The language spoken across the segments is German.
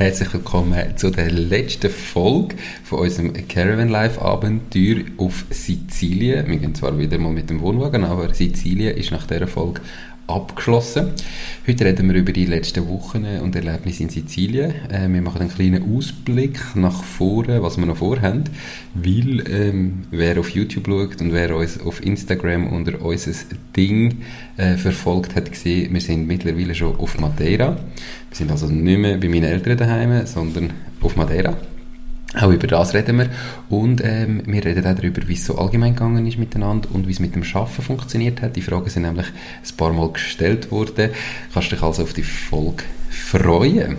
Herzlich willkommen zu der letzten Folge von unserem Caravan Life Abenteuer auf Sizilien. Wir gehen zwar wieder mal mit dem Wohnwagen, aber Sizilien ist nach dieser Folge abgeschlossen. Heute reden wir über die letzten Wochen und Erlebnisse in Sizilien. Äh, wir machen einen kleinen Ausblick nach vorne, was wir noch vorhaben, weil ähm, wer auf YouTube schaut und wer uns auf Instagram unter unser Ding äh, verfolgt hat, gesehen, wir sind mittlerweile schon auf Madeira. Wir sind also nicht mehr bei meinen Eltern daheim, sondern auf Madeira. Auch über das reden wir. Und ähm, wir reden auch darüber, wie es so allgemein gegangen ist miteinander und wie es mit dem Schaffen funktioniert hat. Die Fragen sind nämlich ein paar Mal gestellt worden. Kannst dich also auf die Folge freuen.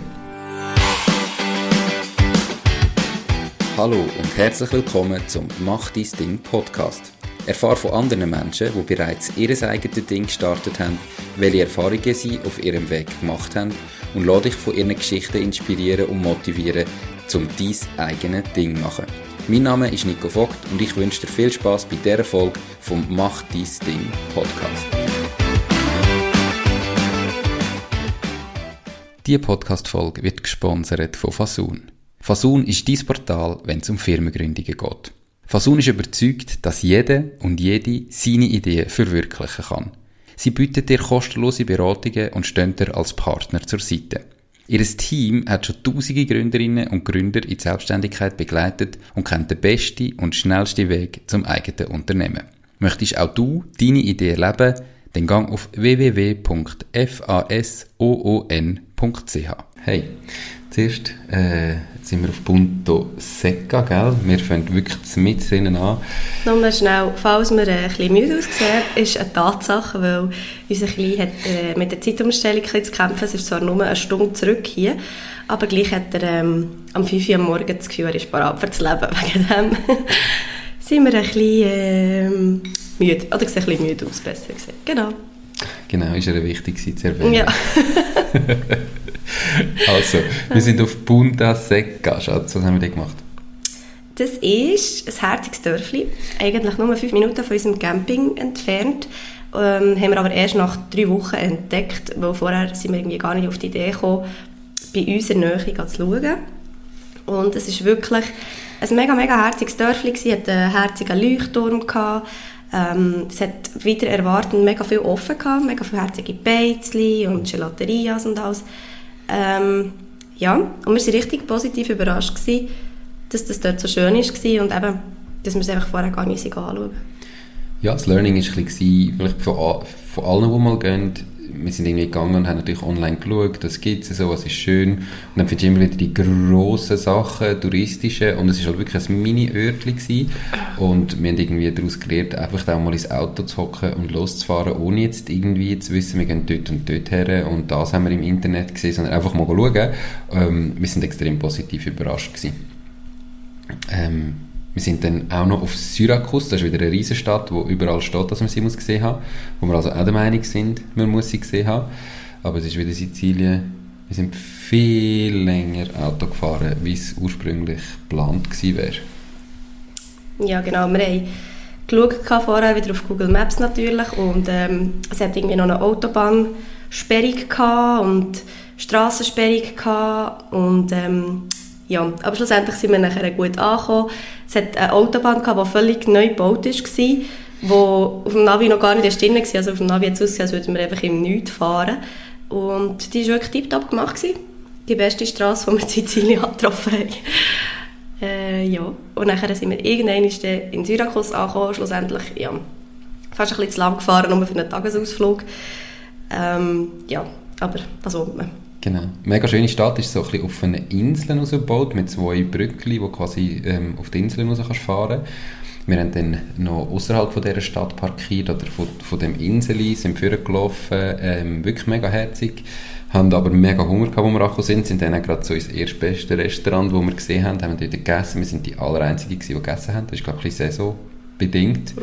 Hallo und herzlich willkommen zum Mach dein Ding Podcast. Erfahre von anderen Menschen, die bereits ihr eigenes Ding gestartet haben, welche Erfahrungen sie auf ihrem Weg gemacht haben und lade dich von ihren Geschichten inspirieren und motivieren, um dein eigenes Ding zu machen. Mein Name ist Nico Vogt und ich wünsche dir viel Spaß bei dieser Folge vom Mach dein Ding Podcast. Diese Podcast-Folge wird gesponsert von Fasun. Fasun ist dein Portal, wenn es um Firmengründungen geht. Fasun ist überzeugt, dass jeder und jede seine Ideen verwirklichen kann. Sie bietet dir kostenlose Beratungen und stehen dir als Partner zur Seite. Ihr Team hat schon tausende Gründerinnen und Gründer in die Selbstständigkeit begleitet und kennt den besten und schnellsten Weg zum eigenen Unternehmen. Möchtest auch du deine Idee erleben? Dann gang auf www.fasoon.ch. Hey, zuerst äh, sind wir auf Punto Secca, gell? Wir fangen wirklich mit drinnen an. Nochmal schnell, falls wir ein bisschen müde aussehen, ist eine Tatsache, weil unser Klein hat äh, mit der Zeitumstellung zu kämpfen. Es ist zwar nur eine Stunde zurück hier, aber gleich hat er ähm, am 5 Uhr morgens das Gefühl, er ist bereit für das Leben. Wegen dem sind wir ein bisschen ähm, müde, oder sehen ein bisschen müde aus, besser gesagt. Genau. Genau, ist ja wichtig zu erwähnen. Ja. also, wir sind auf Punta Secca, Schatz. Was haben wir da gemacht? Das ist ein herziges Dörfli, eigentlich nur fünf Minuten von unserem Camping entfernt. Ähm, haben wir aber erst nach drei Wochen entdeckt, weil vorher sind wir irgendwie gar nicht auf die Idee gekommen, bei uns in der Nähe zu schauen. Und es ist wirklich ein mega, mega herziges Dörfli. Es hatte einen herzigen Leuchtturm. Gehabt. Ähm, es hat wieder erwartet mega viel offen gehabt, mega viele herzige Beizli und Gelaterias und alles. Ähm, ja, und wir waren richtig positiv überrascht, gewesen, dass das dort so schön war und eben, dass wir es einfach vorher gar nicht anschauen. Ja, das Learning war vielleicht von, von allen, die mal gehen, wir sind irgendwie gegangen und haben natürlich online geschaut, das gibt es so, was ist schön. Und dann findest du immer wieder die grossen Sachen, touristische, und es war halt wirklich ein Mini-Örtchen Und wir haben irgendwie daraus gelernt, einfach auch mal ins Auto zu hocken und loszufahren, ohne jetzt irgendwie zu wissen, wir gehen dort und dort her und das haben wir im Internet gesehen, sondern einfach mal schauen. Ähm, wir sind extrem positiv überrascht gewesen. Ähm, wir sind dann auch noch auf Syrakus, das ist wieder eine Riesenstadt, wo überall steht, dass man sie muss gesehen haben, wo wir also auch der Meinung sind, man muss sie gesehen haben. Aber es ist wieder Sizilien. Wir sind viel länger Auto gefahren, wie es ursprünglich geplant gewesen wäre. Ja, genau. Wir haben vorher, wieder auf Google Maps natürlich, und ähm, es hat irgendwie noch eine Autobahnsperrung und Strassensperrung gehabt und ähm, ja, aber schlussendlich sind wir nachher gut angekommen. Es hat eine Autobahn gehabt, die völlig neu gebaut war, wo auf dem Navi noch gar nicht drin war. Also auf dem Navi hat es ausgesehen, als würden wir einfach im Nichts fahren. Und die war wirklich tiptop gemacht. Gewesen. Die beste Straße, die wir in Sizilien getroffen haben. Äh, ja. Und nachher sind wir irgendwann in Syrakus angekommen, schlussendlich, ja, fast ein bisschen zu lang gefahren, nur für einen Tagesausflug. Ähm, ja, aber was will man? Genau. Mega schöne Stadt ist so ein bisschen auf einer Insel gebaut mit zwei Brücken, die quasi ähm, auf die Insel raus kannst fahren wir haben dann noch außerhalb von dieser Stadt parkiert oder von, von dem Insel sind vorgelaufen, ähm, wirklich mega herzig, haben aber mega Hunger gehabt, wo wir angekommen sind, sind dann gerade so ins erstbeste Restaurant, das wir gesehen haben, haben dort gegessen, wir sind die allereinzigen die gegessen haben, das ist glaube ich saisonbedingt. Mhm.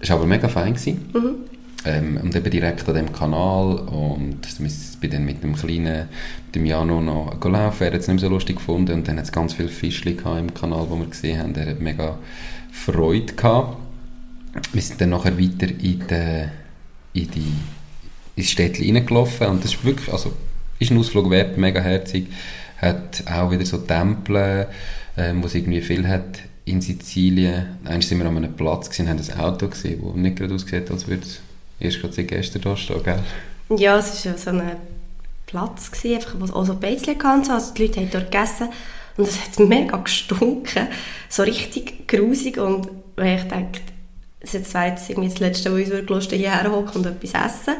Es war aber mega fein. Mhm. Ähm, und eben direkt an dem Kanal und ich bin dann mit dem kleinen, mit dem Jano noch laufen, er hat es nicht mehr so lustig gefunden und dann hat es ganz viele Fischchen im Kanal, wo wir gesehen haben, er hat mega Freude gehabt. Wir sind dann nachher weiter in, die, in die ins Städtchen reingelaufen und das ist wirklich, also ist ein Ausflug wert, mega herzig. hat auch wieder so Tempel, ähm, wo es irgendwie viel hat in Sizilien. Einmal sind wir an einem Platz gesehen, haben ein Auto gesehen, das nicht gerade aussieht, als würde es erst gerade seit gestern da stehen, gell? Ja, es war so ein Platz, gewesen, einfach, wo es auch so Beißchen hatte. Also die Leute haben dort gegessen und es hat mega gestunken. So richtig grusig und ich denke, das ist jetzt irgendwie das Letzte, was uns Lust hierher hocken und etwas essen.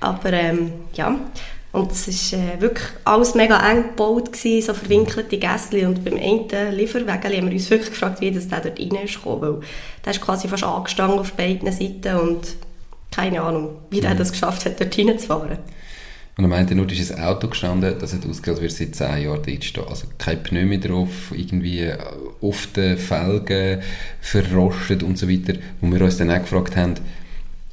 Aber ähm, ja, und es war äh, wirklich alles mega eng gebaut, gewesen, so verwinkelte Gässchen. Und beim einen Lieferwagen haben wir uns wirklich gefragt, wie das der dort rein ist weil der ist quasi fast angestanden auf beiden Seiten und keine Ahnung, wie der mhm. das geschafft hat, dort reinzufahren. Und er meinte nur, ist ein Auto gestanden, das hat ausgesehen, als würde seit zehn Jahren dort stehen. Also kein Pneu mehr drauf, irgendwie oft Felgen verrostet und so weiter. Wo wir uns dann auch gefragt haben,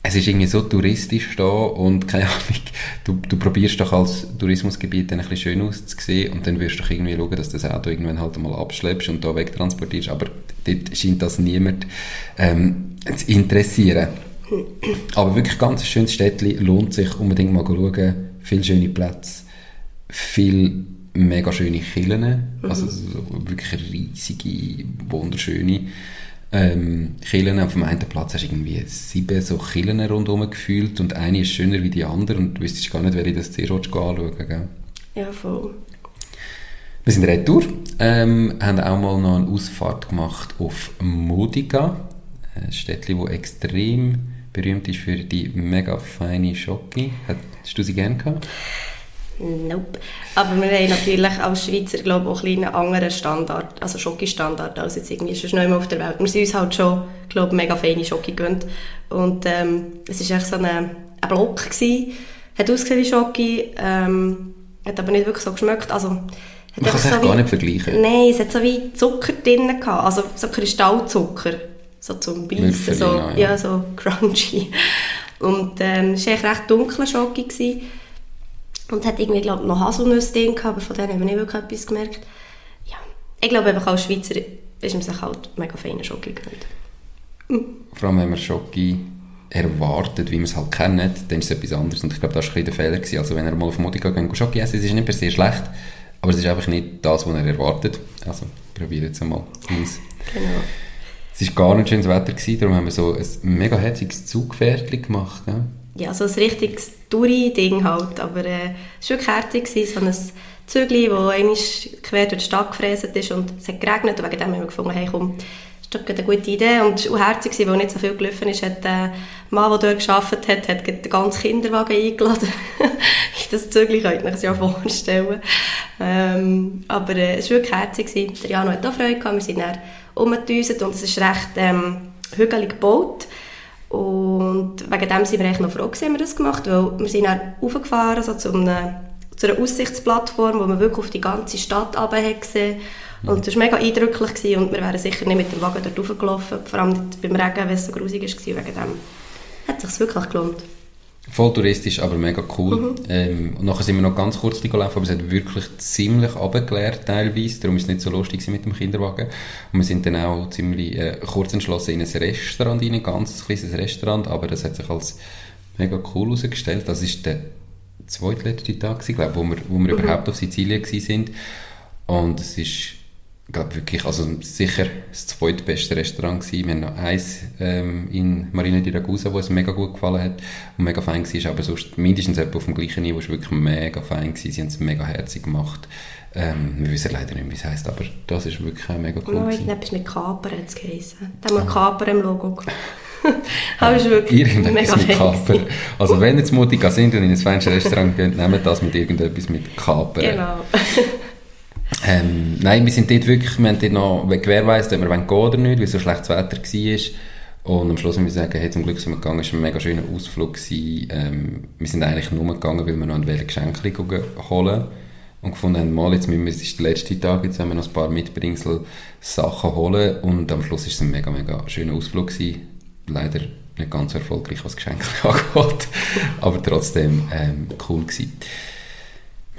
es ist irgendwie so touristisch da und keine Ahnung, du, du probierst doch als Tourismusgebiet dann ein bisschen schön auszusehen und dann wirst du doch irgendwie schauen, dass das Auto irgendwann halt mal abschleppst und da wegtransportierst, aber dort scheint das niemand ähm, zu interessieren. Aber wirklich ganz schönes Städtchen, lohnt sich unbedingt mal schauen viele schöne Plätze, viele mega schöne Killen, mhm. also so wirklich riesige, wunderschöne ähm, Killen. Auf dem einen Platz hast du irgendwie sieben so Killen rundherum gefühlt und eine ist schöner wie die andere und du wüsstest gar nicht, welche das zuerst anschauen gell? Ja, voll. Wir sind retour, ähm, haben auch mal noch eine Ausfahrt gemacht auf Modica, ein Städtchen, das extrem berühmt ist für die mega feine Schocke. Hast du sie gerne gehabt? Nope. Aber wir haben natürlich als Schweizer glaube ich, auch einen anderen Standard, also Schocke-Standard, als jetzt irgendwie sonst noch immer auf der Welt. Wir sind uns halt schon, glaube mega feine Schocke gewöhnt. Und ähm, es war echt so ein, ein Block, gewesen. hat ausgesehen wie Schocke, ähm, hat aber nicht wirklich so geschmeckt. Also, Man kann es so gar nicht vergleichen. Nein, es hat so wie Zucker drin gehabt, also so Kristallzucker so zum Beißen, so, ja. ja. so crunchy. Und ähm, es war echt recht dunkler Schoki. Gewesen. Und hat irgendwie, glaube noch Haselnüsse drin gehabt, aber von denen haben wir nicht wirklich etwas gemerkt. Ja, ich glaube einfach als Schweizer ist man sich halt mega feine Schoki gewöhnt. Mhm. Vor allem, wenn man Schoki erwartet, wie man es halt kennt, dann ist es etwas anderes. Und ich glaube, das war ein der Fehler. Gewesen. Also wenn er mal auf Modica geht, Schoki essen, es ist nicht per se schlecht, aber es ist einfach nicht das, was er erwartet. Also probiert es mal aus. Genau. Es war gar nicht schönes Wetter, gewesen, darum haben wir so ein mega herziges Zugpferdchen gemacht. Ja, ja so ein richtiges Touri-Ding halt, aber äh, es war wirklich herzig, so ein Zügli, das einmal quer durch die Stadt gefräset ist und es hat geregnet und wegen dem haben wir gefunden, hey komm, das ist eine gute Idee und es war auch herzig, weil nicht so viel gelaufen ist, hat der Mann, der dort gearbeitet hat, hat den ganzen Kinderwagen eingeladen. das Zügli könnt ihr euch ja vorstellen. Ähm, aber äh, es war wirklich herzig. Der Jano hat auch Freude gehabt, wir sind dann umgedüset und es ist recht ähm, hügelig gebaut. Und wegen dem sind wir eigentlich noch froh, dass wir das gemacht weil wir sind dann aufgefahren so zu, einem, zu einer Aussichtsplattform, wo man wirklich auf die ganze Stadt runter gesehen und das war mega eindrücklich gewesen, und wir wären sicher nicht mit dem Wagen dort raufgelaufen, vor allem nicht beim Regen, weil es so grusig war, wegen dem hat es sich wirklich gelohnt. Voll touristisch, aber mega cool. Mhm. Ähm, und nachher sind wir noch ganz kurz gelaufen, aber es hat wirklich ziemlich abgeklärt teilweise, darum war es nicht so lustig mit dem Kinderwagen. Und wir sind dann auch ziemlich äh, kurz entschlossen in ein Restaurant rein, ein ganz kleines Restaurant, aber das hat sich als mega cool herausgestellt. Das war der zweitletzte Tag, glaube wo wir, wo wir mhm. überhaupt auf Sizilien waren. Und es ist glaube wirklich, also sicher das zweitbeste Restaurant gewesen. Wir haben noch eins ähm, in Marina di Ragusa, wo es mega gut gefallen hat und mega fein war, aber sonst mindestens auf dem gleichen Niveau, es wirklich mega fein gewesen. Sie haben es mega herzig gemacht. Ähm, wir wissen leider nicht, wie es heisst, aber das ist wirklich mega cool. Oh, irgendetwas mit Kaper hat es geheißen. Da haben wir ah. Kaper im Logo aber es ist wirklich Irgendetwas mit Kaper. Also wenn jetzt mutig sind und in ein feines Restaurant gehen, nehmt das mit irgendetwas mit Kaper. Genau. Ähm, nein, wir sind dort wirklich, wir haben dort noch gewährleistet, ob wir gehen oder nicht, weil so schlechtes Wetter war. Und am Schluss müssen wir sagen, hey, zum Glück sind wir gegangen, es war ein mega schöner Ausflug. Ähm, wir sind eigentlich nur gegangen, weil wir noch ein Geschenke holen und gefunden haben, mal, jetzt müssen wir, es ist der letzte Tag, jetzt haben wir noch ein paar Mitbringsel Sachen holen und am Schluss war es ein mega, mega schöner Ausflug gewesen. Leider nicht ganz erfolgreich, was Geschenke angeht, aber trotzdem ähm, cool gewesen.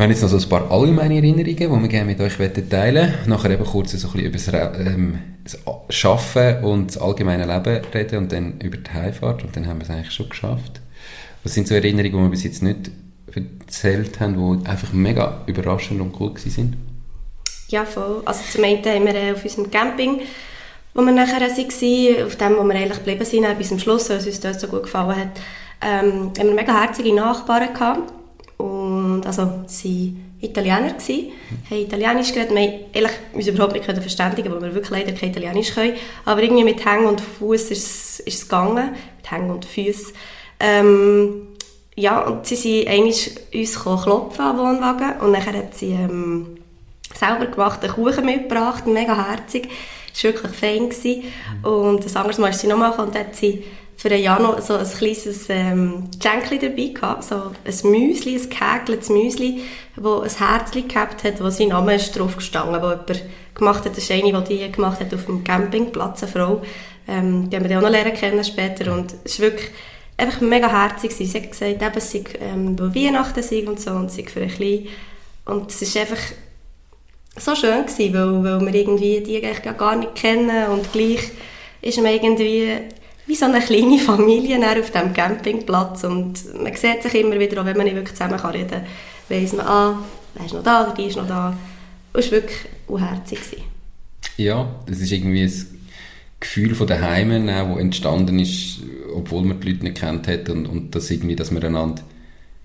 Wir haben jetzt noch so ein paar allgemeine Erinnerungen, die wir gerne mit euch teilen wollen. Nachher eben kurz so ein bisschen über das, ähm, das Arbeiten und das allgemeine Leben reden und dann über die Heimfahrt. Und dann haben wir es eigentlich schon geschafft. Was sind so Erinnerungen, die wir bis jetzt nicht erzählt haben, die einfach mega überraschend und cool waren? Ja, voll. Also zum einen haben wir äh, auf unserem Camping, wo wir nachher waren, auf dem, wo wir eigentlich geblieben sind, bis zum Schluss, weil es uns dort so gut gefallen hat, ähm, haben wir mega herzige Nachbarn gehabt. Also, sie Italiener gsi, haben Italienisch geredet. Wir haben uns überhaupt nicht verständigen, weil wir wirklich leider kein Italienisch können. Aber irgendwie mit Hängen und Fuß ist, ist es gegangen. Mit Hängen und Füßen. Ähm, ja, und sie sind eigentlich uns klopfen am Wohnwagen und dann hat sie ähm, selber gemachten Kuchen mitgebracht, mega herzig. Das war wirklich fein. Gewesen. Und das andere Mal ist sie nochmal und hat sie für ein Jahr noch so ein kleines ähm, Geschenkchen dabei gehabt, so ein Müsli, ein gehäkeltes Müsli, wo ein Herzchen gehabt hat, wo sein Name ist drauf gestanden, wo jemand gemacht hat, das eine, die die gemacht hat auf dem Campingplatz, eine Frau, ähm, die haben wir auch noch lernen kennen später. Und es ist wirklich einfach mega herzig Sie hat gesagt, eben, es sei, ähm, wo Weihnachten sind und so, und sei für ein Klein. Und es ist einfach so schön gewesen, weil, weil wir irgendwie die eigentlich gar nicht kennen und gleich ist man irgendwie wie so eine kleine Familie auf diesem Campingplatz und man sieht sich immer wieder, auch wenn man nicht wirklich zusammen kann reden kann, weiss man, ah, wer ist noch da, die ist noch da. es war wirklich unherzig. Ja, das ist irgendwie ein Gefühl von daheim, das entstanden ist, obwohl man die Leute nicht kennt hat und, und das irgendwie, dass man einander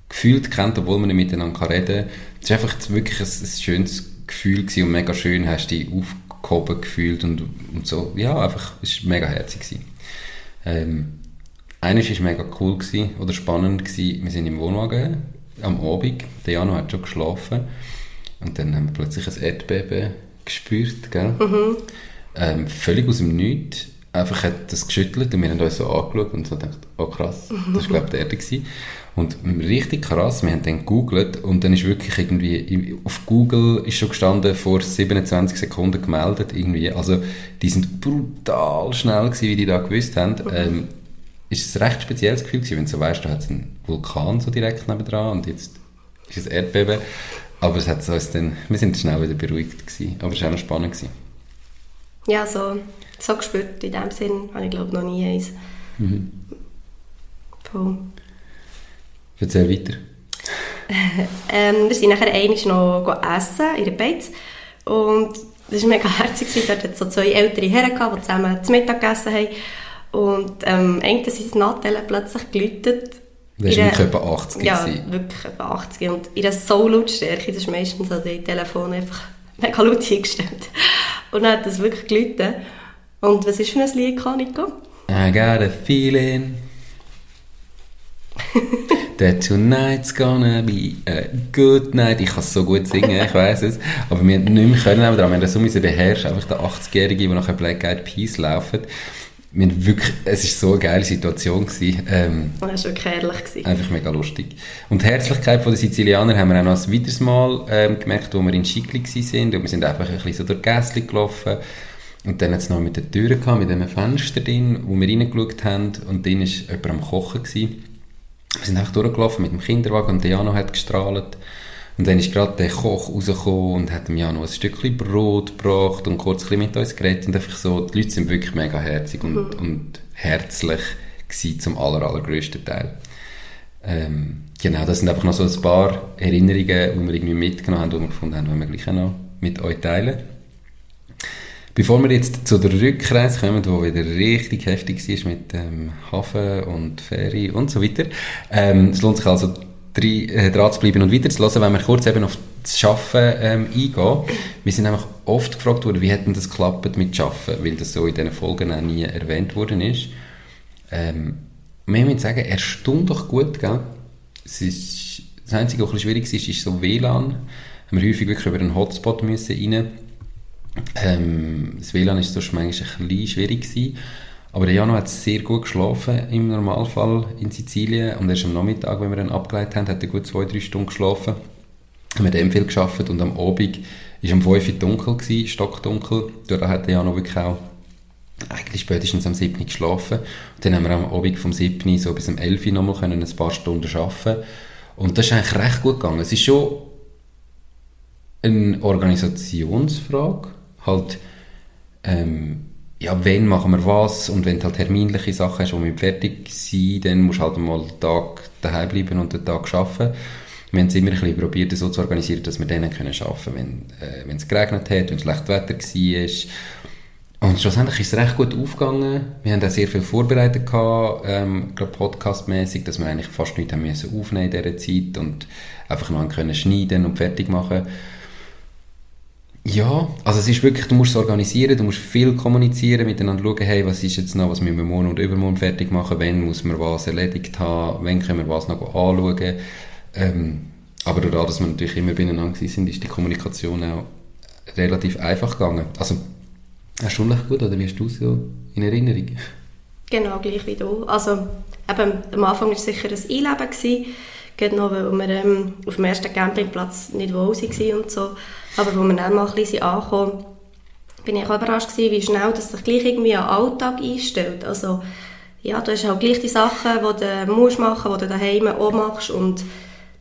gefühlt kennt, obwohl man nicht miteinander reden kann. Es war einfach wirklich ein, ein schönes Gefühl gewesen und mega schön, hast du dich aufgehoben gefühlt und, und so. Ja, einfach, es war mega herzig. Gewesen. Ähm, eines war mega cool gewesen, oder spannend gewesen. Wir sind im Wohnwagen am Abend, der Jano hat schon geschlafen und dann haben wir plötzlich ein Erdbeben gespürt, gell? Mhm. Ähm, völlig aus dem Nichts. Einfach hat das geschüttelt und wir haben uns so angeschaut und so gedacht, oh krass, das war glaube ich der Erde gewesen. Und richtig krass, wir haben dann gegoogelt und dann ist wirklich irgendwie, auf Google ist schon gestanden, vor 27 Sekunden gemeldet irgendwie. Also die sind brutal schnell gewesen, wie die da gewusst haben. Mhm. Ähm, ist ein recht spezielles Gefühl gewesen, wenn du so weißt, da hat es einen Vulkan so direkt nebendran und jetzt ist es Erdbeben. Aber es hat uns dann, wir sind schnell wieder beruhigt gewesen. Aber es war auch noch spannend gewesen. Ja, so, so gespürt in dem Sinn habe ich glaube noch nie eins. Mhm. Voll. Erzähl weiter. ähm, wir sind nachher einmal noch essen in der Beiz und das war mega herzig. Dort hatte so zwei ältere Herren, die zusammen zu Mittag gegessen haben. Und ähm, irgendwann sind das Nattel plötzlich geläutet. Das war wirklich etwa 80 Ja, gewesen. wirklich etwa 80. Und in der So-Lautstärke, das ist meistens so die Telefone einfach mega laut eingestellt. Und dann hat das wirklich geläutet. Und was ist für ein Lied, Nico? I got a feeling That tonight's gonna be a good night. Ich kann es so gut singen, ich weiß es. Aber wir nicht mehr können, aber wir haben das so müssen beherrschen. Einfach der 80-Jährige, der nachher Black Eyed Peas laufen. Wir wirklich, es war so eine geile Situation. Gewesen. Ähm, das war wirklich herrlich. Gewesen. Einfach mega lustig. Und die Herzlichkeit der Sizilianer haben wir auch noch ein weiteres Mal ähm, gemerkt, wo wir in Schicli waren. Und wir sind einfach ein bisschen so durch Gässchen gelaufen. Und dann hat es noch mit den Türen gehabt, mit einem Fenster drin, wo wir reingeschaut haben. Und dann war jemand am Kochen. Gewesen. Wir sind einfach durchgelaufen mit dem Kinderwagen und der Jano hat gestrahlt. Und dann ist gerade der Koch rausgekommen und hat dem Jano ein Stückchen Brot gebracht und kurz ein mit uns geredet. Und einfach so, die Leute sind wirklich mega herzig und, mhm. und herzlich gewesen, zum aller, allergrößten Teil. Ähm, genau, das sind einfach noch so ein paar Erinnerungen, die wir irgendwie mitgenommen haben, die wir gefunden haben, die wir gleich noch mit euch teilen. Bevor wir jetzt zu der Rückreise kommen, die wieder richtig heftig war mit dem Hafen und Ferry und so weiter, ähm, es lohnt sich also drei, äh, dran zu bleiben und weiter zu hören, wenn wir kurz eben auf das Arbeiten ähm, eingehen. Wir sind einfach oft gefragt worden, wie hätten das geklappt mit Arbeiten, weil das so in diesen Folgen auch nie erwähnt worden ist. Ähm, wir müssen sagen, erstaunlich gut, gell? Es ist, das Einzige, was ein bisschen schwierig ist, ist so WLAN. Haben wir häufig wirklich über einen Hotspot müssen rein ähm, das WLAN war sonst manchmal ein bisschen schwierig. Gewesen. Aber der Jano hat sehr gut geschlafen im Normalfall in Sizilien und erst am Nachmittag, wenn wir ihn abgeleitet haben, hat er gut zwei, drei Stunden geschlafen. Wir haben dem viel geschafft und am Abend war um 5 Uhr dunkel, gewesen, stockdunkel. Da hat der Jano wirklich auch eigentlich spätestens am 7. geschlafen. Und dann haben wir am Abend vom 7. so bis um 11 Uhr nochmal ein paar Stunden arbeiten Und das ist eigentlich recht gut gegangen. Es ist schon eine Organisationsfrage halt, ähm, ja, wenn machen wir was und wenn du halt terminliche Sachen hast, wo wir fertig sind, dann musst du halt mal einen Tag daheim bleiben und den Tag arbeiten. wir haben es immer ein bisschen probiert, so zu organisieren, dass wir können arbeiten können, wenn, äh, es geregnet hat, wenn es schlecht Wetter war. Und schlussendlich ist es recht gut aufgegangen. Wir haben auch sehr viel vorbereitet ähm, gerade podcastmäßig, dass wir eigentlich fast nichts haben müssen aufnehmen in dieser Zeit und einfach noch können schneiden und fertig machen. Ja, also es ist wirklich, du musst es organisieren, du musst viel kommunizieren, miteinander schauen, hey, was ist jetzt noch, was müssen wir morgen und übermorgen fertig machen, wann muss man was erledigt haben, wann können wir was noch anschauen. Ähm, aber dadurch, dass wir natürlich immer beieinander sind, ist die Kommunikation auch relativ einfach gegangen. Also, erstaunlich gut, oder wie hast du es so in Erinnerung? Genau, gleich wie du. Also, eben, am Anfang war es sicher ein Einleben, gewesen, gerade noch, weil wir ähm, auf dem ersten Campingplatz nicht wohl waren und so. Aber als wir dann mal ein bisschen angekommen bin ich auch überrascht gewesen, wie schnell das sich gleich irgendwie an den Alltag einstellt. Also, ja, du hast halt gleich die Sachen, die du musst machen, die du daheim auch machst und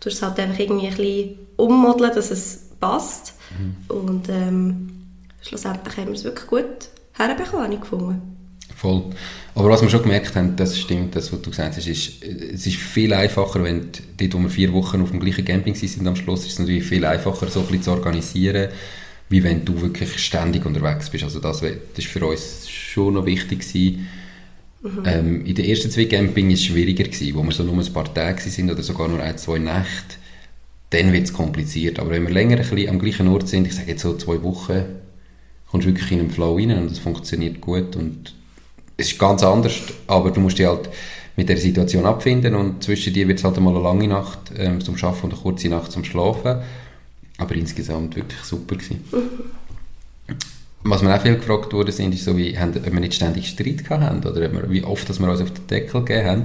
du hast es halt einfach irgendwie ein bisschen ummodeln, dass es passt. Mhm. Und ähm, schlussendlich haben wir es wirklich gut herbekommen, habe ich gefunden. Voll. Aber was wir schon gemerkt haben, das stimmt, das, was du gesagt hast, ist, es ist viel einfacher, wenn dort, wo wir vier Wochen auf dem gleichen Camping sind am Schluss, ist es natürlich viel einfacher, so ein bisschen zu organisieren, wie wenn du wirklich ständig unterwegs bist. Also das, das ist für uns schon noch wichtig gewesen. Mhm. Ähm, in den ersten zwei Camping war es schwieriger, gewesen, wo wir so nur ein paar Tage sind oder sogar nur ein, zwei Nächte. Dann wird es kompliziert. Aber wenn wir länger ein bisschen am gleichen Ort sind, ich sage jetzt so zwei Wochen, kommst du wirklich in einen Flow rein und es funktioniert gut und es ist ganz anders, aber du musst dich halt mit der Situation abfinden und zwischen dir wird es halt einmal eine lange Nacht ähm, zum Schaffen und eine kurze Nacht zum Schlafen. Aber insgesamt wirklich super gewesen. Mhm. Was mir auch viel gefragt wurde, sind, ist so, wie, haben, ob wir nicht ständig Streit haben oder wir, wie oft dass wir uns auf den Deckel gegeben haben.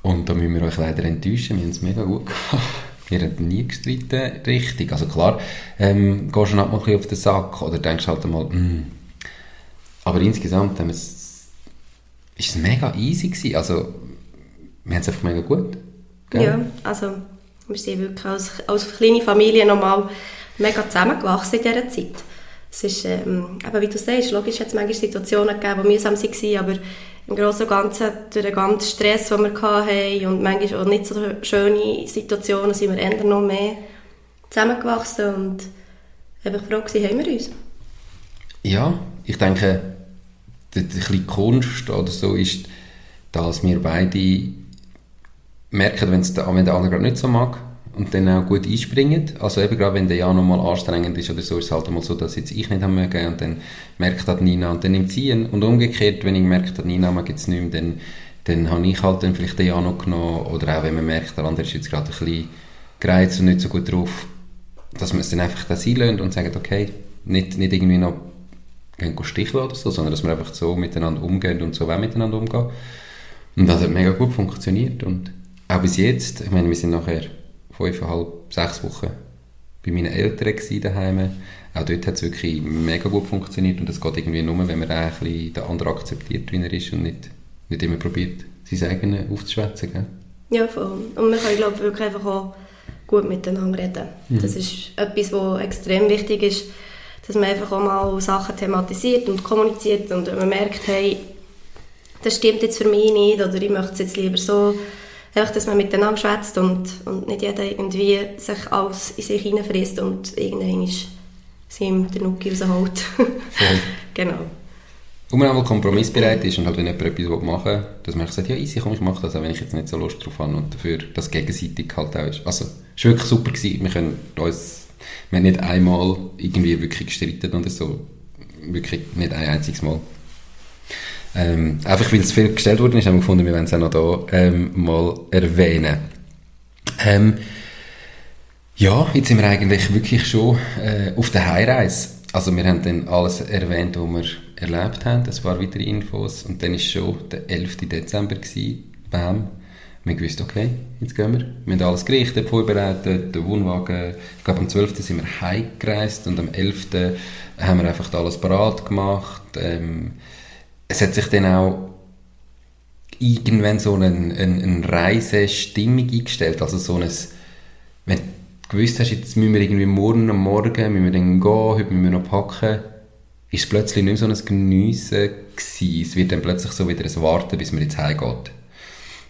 Und da müssen wir euch leider enttäuschen, wir haben es mega gut gehabt. Wir haben nie gestritten, richtig. Also klar, ähm, gehst du halt mal ein bisschen auf den Sack oder denkst halt einmal, mm, aber insgesamt wir es, ist mega easy gewesen. Also, wir haben es einfach mega gut. Gell? Ja, also wir sind wirklich als, als kleine Familie nochmal mega zusammengewachsen in dieser Zeit. Es ist, ähm, aber wie du sagst, logisch hat es manchmal Situationen gegeben, die mühsam waren, aber im Großen und Ganzen durch den ganzen Stress, den wir hatten und manchmal auch nicht so schöne Situationen, sind wir eher noch mehr zusammengewachsen und einfach froh gewesen, haben wir uns. Ja, ich denke, die, die Kunst oder so ist, dass wir beide merken, wenn's der, wenn der andere gerade nicht so mag und dann auch gut einspringen. Also eben gerade wenn der Jahr nochmal anstrengend ist oder so, ist es halt einmal so, dass jetzt ich nicht möge und dann merkt das Nina und dann nimmt sie ihn. Und umgekehrt, wenn ich merke, dass Nina mag jetzt nicht mehr, dann, dann habe ich halt dann vielleicht den Jahr noch genommen oder auch wenn man merkt, der andere ist jetzt gerade ein bisschen gereizt und nicht so gut drauf, dass man es dann einfach da sein und sagt, okay, nicht, nicht irgendwie noch gehen sticheln oder so, sondern dass wir einfach so miteinander umgehen und so auch miteinander umgehen. Und das hat mega gut funktioniert und auch bis jetzt, ich meine, wir sind nachher fünfeinhalb, sechs Wochen bei meinen Eltern daheim. Auch dort hat es wirklich mega gut funktioniert und das geht irgendwie nur, wenn man auch ein bisschen den anderen akzeptiert, wie er ist und nicht, nicht immer probiert, sein eigenes aufzuschwätzen. Gell? Ja, voll. Und man kann, glaube ich, wirklich einfach auch gut miteinander reden. Mhm. Das ist etwas, was extrem wichtig ist, dass man einfach auch mal Sachen thematisiert und kommuniziert und wenn man merkt, hey, das stimmt jetzt für mich nicht oder ich möchte es jetzt lieber so, einfach, dass man miteinander schwätzt und, und nicht jeder irgendwie sich alles in sich hineinfrisst und irgendwann ist sie ihm der Nuki rausholt. genau. Und man auch kompromissbereit ist und halt, wenn jemand etwas machen will, dass man sagt, ja easy, komm, ich mache das, auch wenn ich jetzt nicht so Lust drauf habe und dafür das gegenseitig halt auch ist. Also, es war wirklich super gewesen. Wir können uns wir haben nicht einmal irgendwie wirklich gestritten oder so. Wirklich nicht ein einziges Mal. Ähm, einfach weil es viel gestellt worden ist, haben wir gefunden, wir wollen es auch noch hier ähm, mal erwähnen. Ähm, ja, jetzt sind wir eigentlich wirklich schon äh, auf der Heimreise. Also wir haben dann alles erwähnt, was wir erlebt haben, das waren weitere Infos und dann war schon der 11. Dezember gewesen. Bam. Wir wussten, okay, jetzt gehen wir. Wir haben alles gerichtet, vorbereitet, den Wohnwagen. Ich glaube, am 12. sind wir heimgereist und am 11. haben wir einfach alles parat gemacht. Ähm, es hat sich dann auch irgendwann so eine, eine, eine Reisestimmung eingestellt. Also so ein, wenn du gewusst hast, jetzt müssen wir irgendwie morgen am Morgen, müssen wir dann gehen, heute müssen wir noch packen, ist es plötzlich nicht mehr so ein Geniessen gewesen. Es wird dann plötzlich so wieder ein Warten, bis man jetzt heimgeht.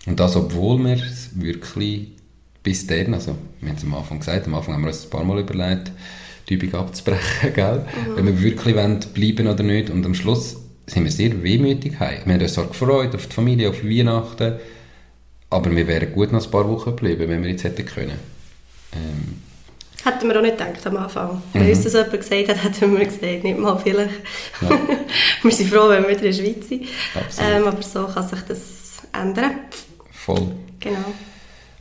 Und das, obwohl wir es wirklich bis dann, also wir haben es am Anfang gesagt, am Anfang haben wir uns ein paar Mal überlegt, die Übung abzubrechen, gell? Mhm. wenn wir wirklich wollen, bleiben oder nicht. Und am Schluss sind wir sehr wehmütig heim. Wir haben uns zwar gefreut auf die Familie, auf Weihnachten, aber wir wären gut noch ein paar Wochen geblieben, wenn wir jetzt hätten können. Ähm, Hätten wir auch nicht gedacht am Anfang. Wenn mhm. uns das jemand gesagt hat, hätten wir gesagt, nicht mal vielleicht. Ja. wir sind froh, wenn wir wieder in der Schweiz sind. Ähm, aber so kann sich das ändern. Voll. Genau.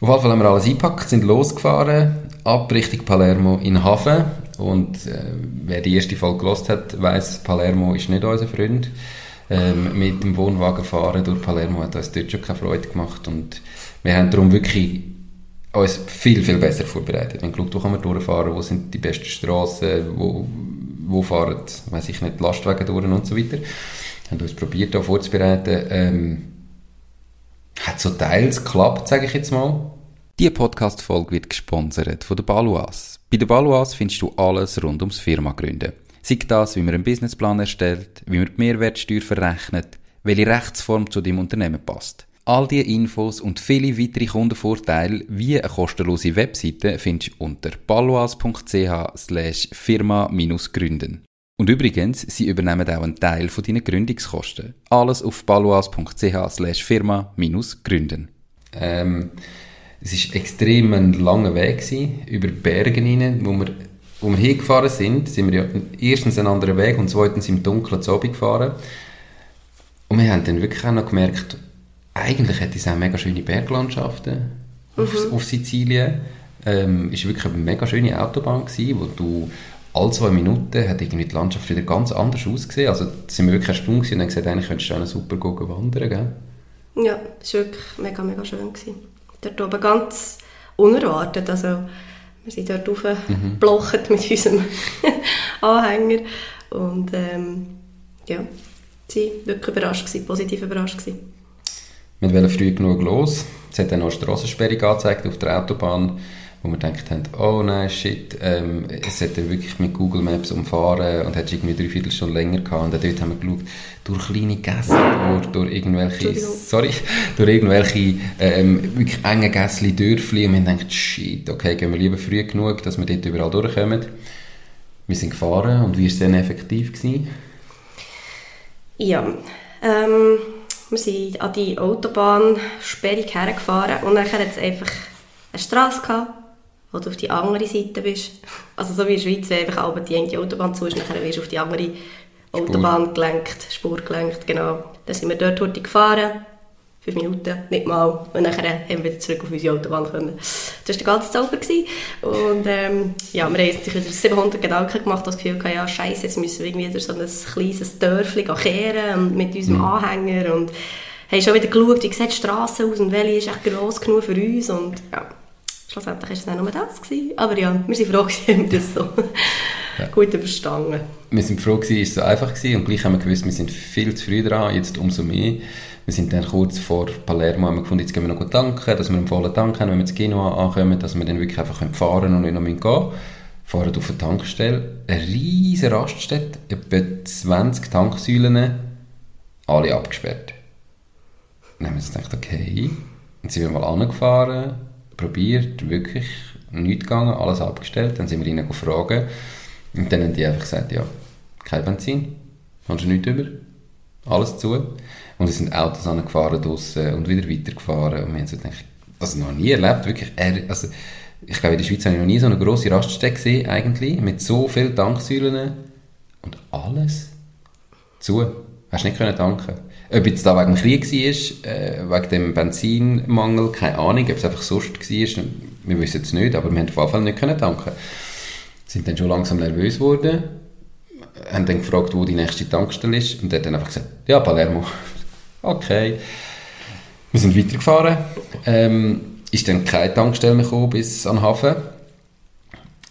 Auf jeden Fall haben wir alles eingepackt, sind losgefahren, ab Richtung Palermo in Hafen. Und äh, wer die erste Folge gelost hat, weiß, Palermo ist nicht unser Freund. Ähm, mit dem Wohnwagen fahren durch Palermo hat uns dort schon keine Freude gemacht. Und wir haben darum wirklich uns viel, viel besser vorbereitet. Wir haben geschaut, wo kann man durchfahren, wo sind die besten Strassen, wo, wo fahren, weiß ich nicht, Lastwagen durch und so weiter. Wir haben uns probiert, da vorzubereiten. Ähm, hat so teils geklappt, sage ich jetzt mal. Diese Podcast-Folge wird gesponsert von der Baluas. Bei der Baluas findest du alles rund ums Firma gründen. Sei das, wie man einen Businessplan erstellt, wie man die Mehrwertsteuer verrechnet, welche Rechtsform zu deinem Unternehmen passt. All diese Infos und viele weitere Kundenvorteile wie eine kostenlose Webseite findest du unter baluas.ch slash firma-gründen. Und übrigens, sie übernehmen auch einen Teil von deinen Gründungskosten. Alles auf baluas.ch slash firma-gründen. Ähm, es war extrem ein langer Weg gewesen, über Berge hinein, wo wir, wo wir hingefahren sind, sind wir ja erstens einen anderen Weg und zweitens im Dunkeln zu oben gefahren. Und wir haben dann wirklich auch noch gemerkt, eigentlich hat es auch mega schöne Berglandschaften mhm. auf, auf, Sizilien. Ähm, ist wirklich eine mega schöne Autobahn gewesen, wo du alle zwei Minuten hat irgendwie die Landschaft wieder ganz anders ausgesehen. Also da sind wir wirklich erstaunt und haben gesagt, eigentlich könntest du super gehen wandern, gell? Ja, es war wirklich mega, mega schön. Gewesen. Dort oben ganz unerwartet, also wir sind dort aufgeblochen mhm. mit unserem Anhänger und ähm, ja, sie waren wirklich überrascht, gewesen, positiv überrascht. Gewesen. Wir wollten früh genug los. Es hat dann noch eine Strassensperre angezeigt auf der Autobahn, wo wir gedacht haben, oh nein, shit, ähm, es hat dann wirklich mit Google Maps umfahren und hat irgendwie drei Viertelstunden länger gehabt. Und dort haben wir geschaut, durch kleine Gäste, durch, durch irgendwelche, sorry, durch irgendwelche ähm, wirklich enge Gässli, Dörfli und wir haben gedacht, shit, okay, gehen wir lieber früh genug, dass wir dort überall durchkommen. Wir sind gefahren und wie war es dann effektiv? Gewesen? Ja, ähm wir sind an die Autobahnsperrung hergefahren und dann hat es einfach eine Straße gehabt, wo du auf die andere Seite bist. Also so wie in der Schweiz, wenn einfach die eine Autobahn zu ist, dann wirst du auf die andere Autobahn Spur. gelenkt, Spur gelenkt, genau. Dann sind wir dort gefahren fünf Minuten, nicht mal. Und dann haben wir wieder zurück auf unsere Autobahn können. Das war der ganze Zauber. Und ähm, ja, wir haben wieder 700 Gedanken gemacht, das Gefühl gehabt, ja scheiße, jetzt müssen wir irgendwie wieder so ein kleines Dörfchen kehren mit unserem mhm. Anhänger und haben schon wieder geschaut, wie sieht die Straße aus und welche ist echt gross genug für uns und ja, schlussendlich war es dann nur das. Gewesen. Aber ja, wir sind froh, dass wir das so ja. gut überstanden. Wir sind froh, dass es so einfach war und gleich haben wir gewusst, wir sind viel zu früh dran, jetzt umso mehr. Wir sind dann kurz vor Palermo haben wir gefunden, jetzt gehen wir noch gut tanken, dass wir einen vollen Tank haben, wenn wir ins Kino ankommen, dass wir dann wirklich einfach fahren und nicht noch gehen können. Fahren auf eine Tankstelle, eine riesige Raststätte, etwa 20 Tanksäulen, alle abgesperrt. Dann haben wir uns gedacht, okay, dann sind wir mal angefahren, probiert, wirklich nichts gegangen, alles abgestellt, dann sind wir ihnen gefragt und dann haben die einfach gesagt, ja, kein Benzin, hast du nichts über, alles zu. Und es sind Autos angefahren draussen und wieder weitergefahren. Und wir haben gedacht, also noch nie erlebt, wirklich, also ich glaube, in der Schweiz habe ich noch nie so eine grosse Raststätte gesehen, eigentlich, mit so vielen Tanksäulen und alles zu. Hast nicht können tanken. Ob jetzt da wegen dem Krieg war, äh, wegen dem Benzinmangel, keine Ahnung, ob es einfach sonst war, wir wissen es nicht, aber wir haben auf jeden Fall nicht können tanken. Sind dann schon langsam nervös geworden, haben dann gefragt, wo die nächste Tankstelle ist und er hat dann einfach gesagt, ja, Palermo. Okay. Wir sind weitergefahren. Ähm, ist dann keine Tankstelle mehr gekommen bis an den Hafen.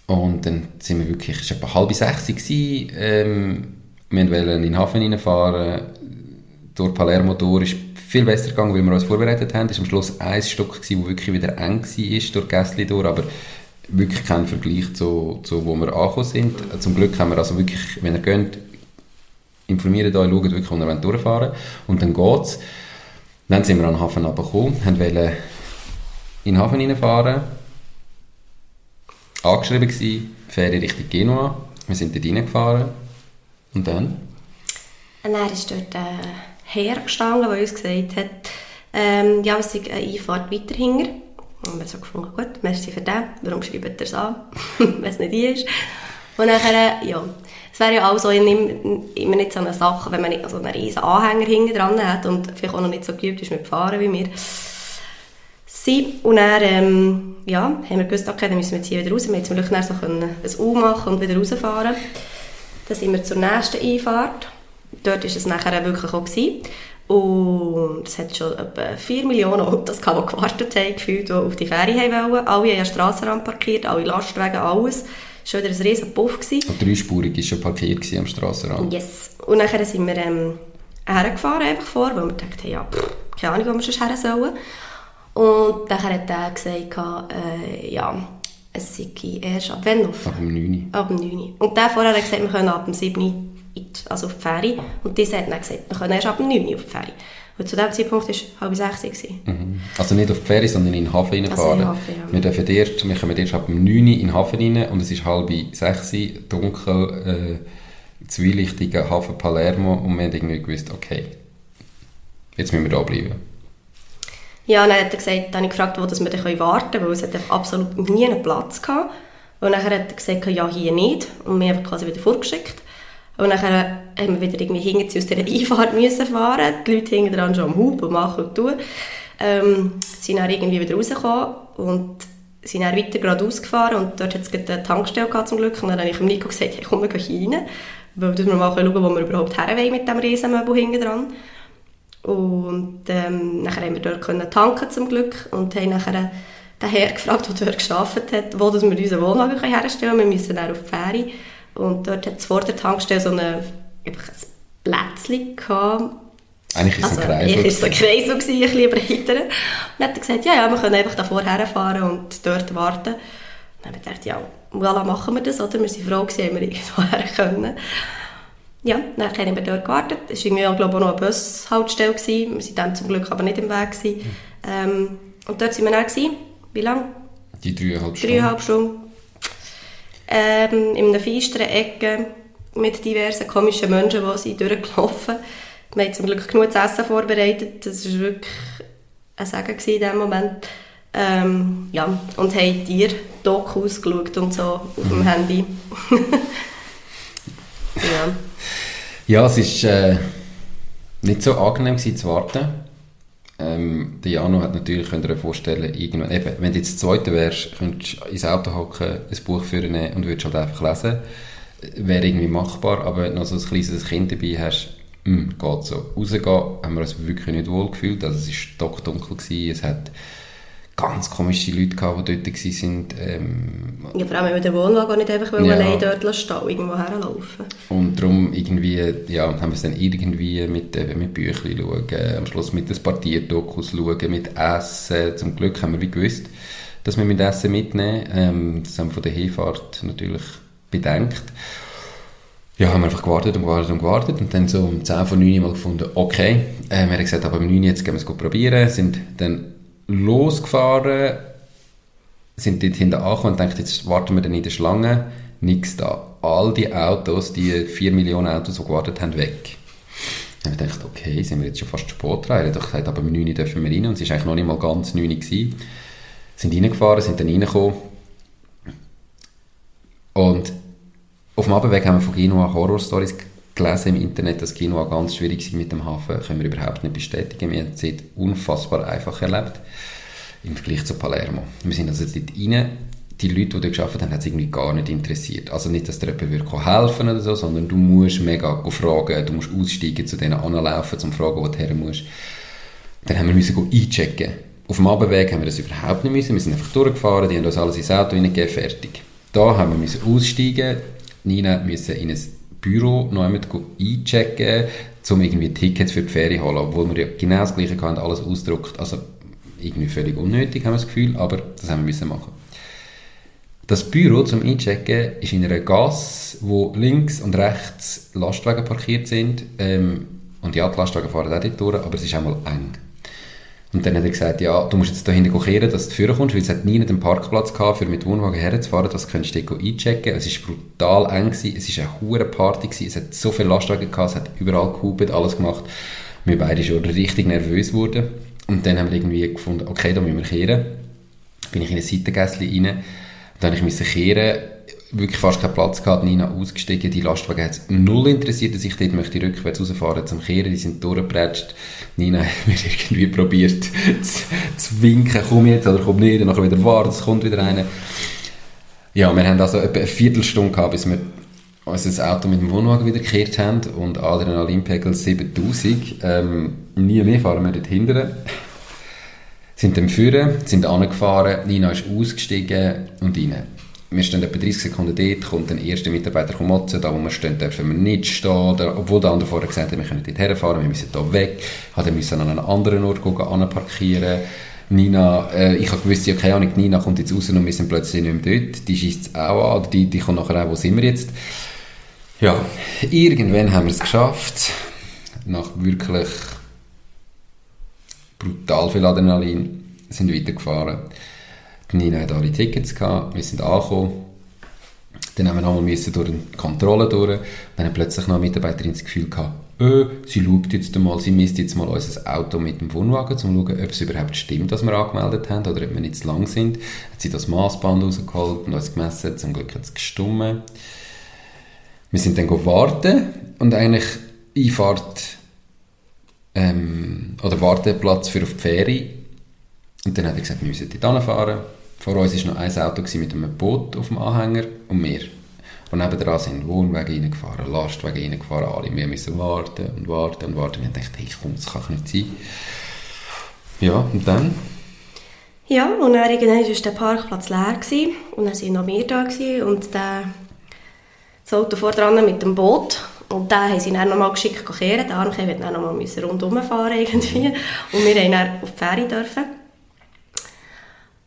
Und dann sind wir wirklich, es war etwa halb sechs, gewesen, ähm, wir wollten in den Hafen reinfahren, durch Palermo durch, ist viel besser gegangen, weil wir uns vorbereitet haben. Es war am Schluss ein Stock, das wirklich wieder eng war, durch Gässli durch, aber wirklich kein Vergleich zu, zu wo wir angekommen sind. Zum Glück haben wir also wirklich, wenn ihr geht, informiert euch, schaut wirklich, wo ihr durchfahren Und dann geht es. Dann sind wir an den Hafen runtergekommen, wollten in den Hafen reinfahren. angeschrieben gewesen, Ferien Richtung Genua. Wir sind dort reingefahren. Und dann? Und dann ist dort ein Herr gestanden, der uns gesagt hat, ähm, ja, es ist eine Einfahrt weiter hinter. Und wir haben so gefunden, gut, merci für den, warum schreibt er es an, wenn es nicht die ist. Und nachher, ja, es wäre ja auch so immer nicht so eine Sache, wenn man nicht so einen riesen Anhänger hinten dran hat und vielleicht auch noch nicht so geübt ist mit Fahren wie wir. Sie. Und dann, ähm, ja, haben wir gewusst, okay, dann müssen wir jetzt hier wieder raus. Wir haben zum Glück dann so ein U machen und wieder rausfahren. Dann sind wir zur nächsten Einfahrt. Dort war es nachher wirklich auch. Gewesen. Und es hat schon etwa 4 Millionen Autos, die gewartet haben, gefühlt, die auf die Fähre haben wollen. Alle haben an Strassenrand parkiert, alle Lastwagen, alles. Es war wieder ein riesen Puff. Gewesen. Und dreispurig war schon parkiert am Strassenrand. Yes. Und nachher sind wir ähm, hergefahren, einfach vor, weil wir dachten, ja, pff, keine Ahnung, wo wir schon her sollen. Und dann hat er gesagt, äh, ja, es sei erst ab wann auf? Ab dem 9. Ab dem 9. Und der vorher hat gesagt, wir können ab dem 7. also auf die Ferie. Und dieser hat dann gesagt, wir können erst ab dem 9. auf die Ferie. Und zu diesem Zeitpunkt war es halb sechs. Mhm. Also nicht auf die Ferie, sondern in den Hafen reinfahren. Also ja. Wir, dürfen erst, wir kommen erst ab dem 9 in den Hafen rein und es ist halb sechs, dunkel, äh, zwielichtiger Hafen Palermo und wir haben irgendwie gewusst, okay, jetzt müssen wir da bleiben. Ja, dann hat er gesagt, dann habe ich gefragt, wo dass wir dann warten können, weil es absolut nie einen Platz gehabt. Und dann hat er gesagt, ja, hier nicht. Und wir haben quasi wieder vorgeschickt. Und dann haben wir wieder irgendwie hinter aus dieser Einfahrt müssen fahren. Die Leute hinten dran schon am Hub und machen und tun. Ähm, sind dann irgendwie wieder rausgekommen und sind dann weiter geradeaus gefahren und dort hat es eine Tankstelle gehabt, zum Glück. Und dann habe ich Nico gesagt, hey, komm, wir gehen hier rein. Weil wir mal schauen, wo wir überhaupt her wollen mit diesem Riesenmöbel hinten dran. Und ähm, nachher haben wir dort können tanken zum Glück und haben nachher den Herr gefragt, der dort gearbeitet hat, wo dass wir unseren Wohnwagen herstellen können. Wir müssen dann auf die Fähre. Und dort hat es vor der Tankstelle so eine, ein Plätzchen gehabt. Eigentlich war es also, ein Kreis. Eigentlich war ein Kreis, ein bisschen breiter. Und dann hat er gesagt, ja, ja, wir können einfach davor herfahren und dort warten. Und dann habe ich gedacht, ja, voilà, machen wir das, oder? Wir waren froh, gewesen, wir irgendwo her können. Ja, dann haben wir dort gewartet. Es war irgendwie, glaube ich, auch noch eine Bushaltestelle. Gewesen. Wir waren dann zum Glück aber nicht im Weg. Gewesen. Ähm, und dort waren wir dann. Gewesen. Wie lange? Die dreieinhalb Stunden. Dreieinhalb Stunden. Ähm, in einer finsteren Ecke mit diversen komischen Menschen, die sind durchgelaufen Wir haben zum Glück genug zu essen vorbereitet. Das war wirklich ein Segen in diesem Moment. Ähm, ja, und haben dir Dokus geschaut und so auf dem mhm. Handy. ja. Ja, es war äh, nicht so angenehm gewesen, zu warten. Ähm, der Jano hat natürlich, könnt ihr euch vorstellen, irgendwann, eben, wenn du jetzt Zweiter wärst, könntest du ins Auto hocken, ein Buch führen und würdest halt einfach lesen. Wäre irgendwie machbar, aber wenn du noch so ein kleines Kind dabei hast, mh, hm, geht so. Rausgehen haben wir uns wirklich nicht wohl gefühlt, also es war stockdunkel, gewesen, es hat ganz komische Leute gehabt, die dort waren. Ähm, ja, vor allem, wenn wir den Wohnwagen nicht einfach ja. allein dort stehen, irgendwo herlaufen. Und darum irgendwie, ja, haben wir es dann irgendwie mit, äh, mit Büchern schauen, am Schluss mit den Partierdokus schauen, mit Essen. Zum Glück haben wir wie gewusst, dass wir mit Essen mitnehmen. Ähm, das haben wir von der Hinfahrt natürlich bedenkt. Ja, haben wir einfach gewartet und gewartet und gewartet und dann so um 10 von 9 mal gefunden, okay, äh, wir haben gesagt, aber um 9 jetzt gehen wir es probieren, sind dann losgefahren, sind dort hinten angekommen und dachten, jetzt warten wir dann in der Schlange. Nichts da. All die Autos, die 4 Millionen Autos, die gewartet haben, weg. Dann habe ich gedacht, okay, sind wir jetzt schon fast Sport dran. Er hat doch gesagt, aber um 9 Uhr dürfen wir rein. Und es war eigentlich noch nicht mal ganz 9 Uhr. Gewesen. Sind reingefahren, sind dann reingekommen. Und auf dem Abendweg haben wir von Genua Horror-Stories gelesen im Internet, dass Genua ganz schwierig ist mit dem Hafen. Können wir überhaupt nicht bestätigen. Wir haben es unfassbar einfach erlebt im Vergleich zu Palermo. Wir sind also dort rein, die Leute, die dort gearbeitet haben, hat es irgendwie gar nicht interessiert. Also nicht, dass dir jemand helfen oder so, sondern du musst mega fragen, du musst aussteigen, zu denen anlaufen, um zu fragen, wo du her musst. Dann haben wir einchecken. Auf dem Abendweg haben wir das überhaupt nicht müssen. Wir sind einfach durchgefahren, die haben uns alles ins Auto reingegeben, fertig. Da haben wir müssen aussteigen, Nina müssen in ein Büro noch einmal einchecken, um irgendwie Tickets für die Ferien zu holen, obwohl wir ja genau das Gleiche hatten, alles ausgedruckt. Also irgendwie völlig unnötig, haben wir das Gefühl, aber das haben wir müssen machen. Das Büro zum Einchecken ist in einer Gasse, wo links und rechts Lastwagen parkiert sind. Ähm, und ja, die Lastwagen fahren auch dort durch, aber es ist einmal eng. Und dann hat er gesagt, ja, du musst jetzt da hinten kehren, dass du führen kommst, weil es hat nie einen Parkplatz gehabt, für mit Wohnwagen herzufahren, das könntest du einchecken. Es war brutal eng, gewesen, es war eine hohe Party, gewesen, es hat so viele Lastwagen gehabt, es hat überall gehubert, alles gemacht. Wir beide schon richtig nervös geworden. Und dann haben wir irgendwie gefunden, okay, da müssen wir kehren. Bin ich in ein Seitengässchen rein, dann musste ich kehren, wirklich fast keinen Platz gehabt, Nina ausgestiegen, die Lastwagen hat null interessiert, dass ich dort möchte rückwärts rausfahren zum Kehren, die sind durchgepratscht. Nina hat mir irgendwie probiert zu, zu, winken, komm jetzt oder komm nicht, dann wieder warten, es kommt wieder einer. Ja, wir haben also etwa eine Viertelstunde gehabt, bis wir unser Auto mit dem Wohnwagen wieder gekehrt haben und Adrenalinpegel 7000. Ähm, nie mehr fahren wir dort hinten. sind dann führen, sind angefahren, Nina ist ausgestiegen und rein wir stehen etwa 30 Sekunden dort, kommt der erste Mitarbeiter motzen, da wo wir stehen, dürfen wir nicht stehen, obwohl der andere vorher gesagt hat, wir können dort herfahren, wir müssen hier weg, hat er müssen an einen anderen Ort gehen, parkieren. Nina, äh, ich habe gewusst, ja, keine Ahnung, Nina kommt jetzt raus und wir sind plötzlich nicht mehr dort, die schießt es auch an, die, die kommt nachher auch, wo sind wir jetzt? Ja, irgendwann haben wir es geschafft, nach wirklich brutal viel Adrenalin, sind weitergefahren. Nina hat alle Tickets gehabt, wir sind angekommen. Dann haben wir nochmal durch eine Kontrolle durch. Dann hat plötzlich noch eine Mitarbeiterin das Gefühl gehabt, äh, sie schaut jetzt mal, sie misst jetzt mal unser Auto mit dem Wohnwagen, um zu schauen, ob es überhaupt stimmt, dass wir angemeldet haben oder ob wir nicht zu lang sind. Hat sie das Maßband rausgeholt und uns gemessen, zum Glück hat es gestummen. Wir sind dann warten und eigentlich Einfahrt ähm, oder Warteplatz für auf die Ferie. Und dann hat er gesagt, wir müssen dort fahren vor uns war noch ein Auto mit einem Boot auf dem Anhänger und wir. Und nebenan sind Wohnwege reingefahren, Lastwagen reingefahren, alle. Wir müssen warten und warten und warten. Wir dachten, hey, komm, das kann nicht sein. Ja, und dann? Ja, und dann irgendwann war der Parkplatz leer gewesen, und dann waren noch wir da gewesen, und der, das Auto vor dran mit dem Boot und dann haben sie dann nochmal geschickt kehren. Der Armke wird dann nochmal rundherum fahren irgendwie. Und wir durften dann auf die Fähre. Dürfen.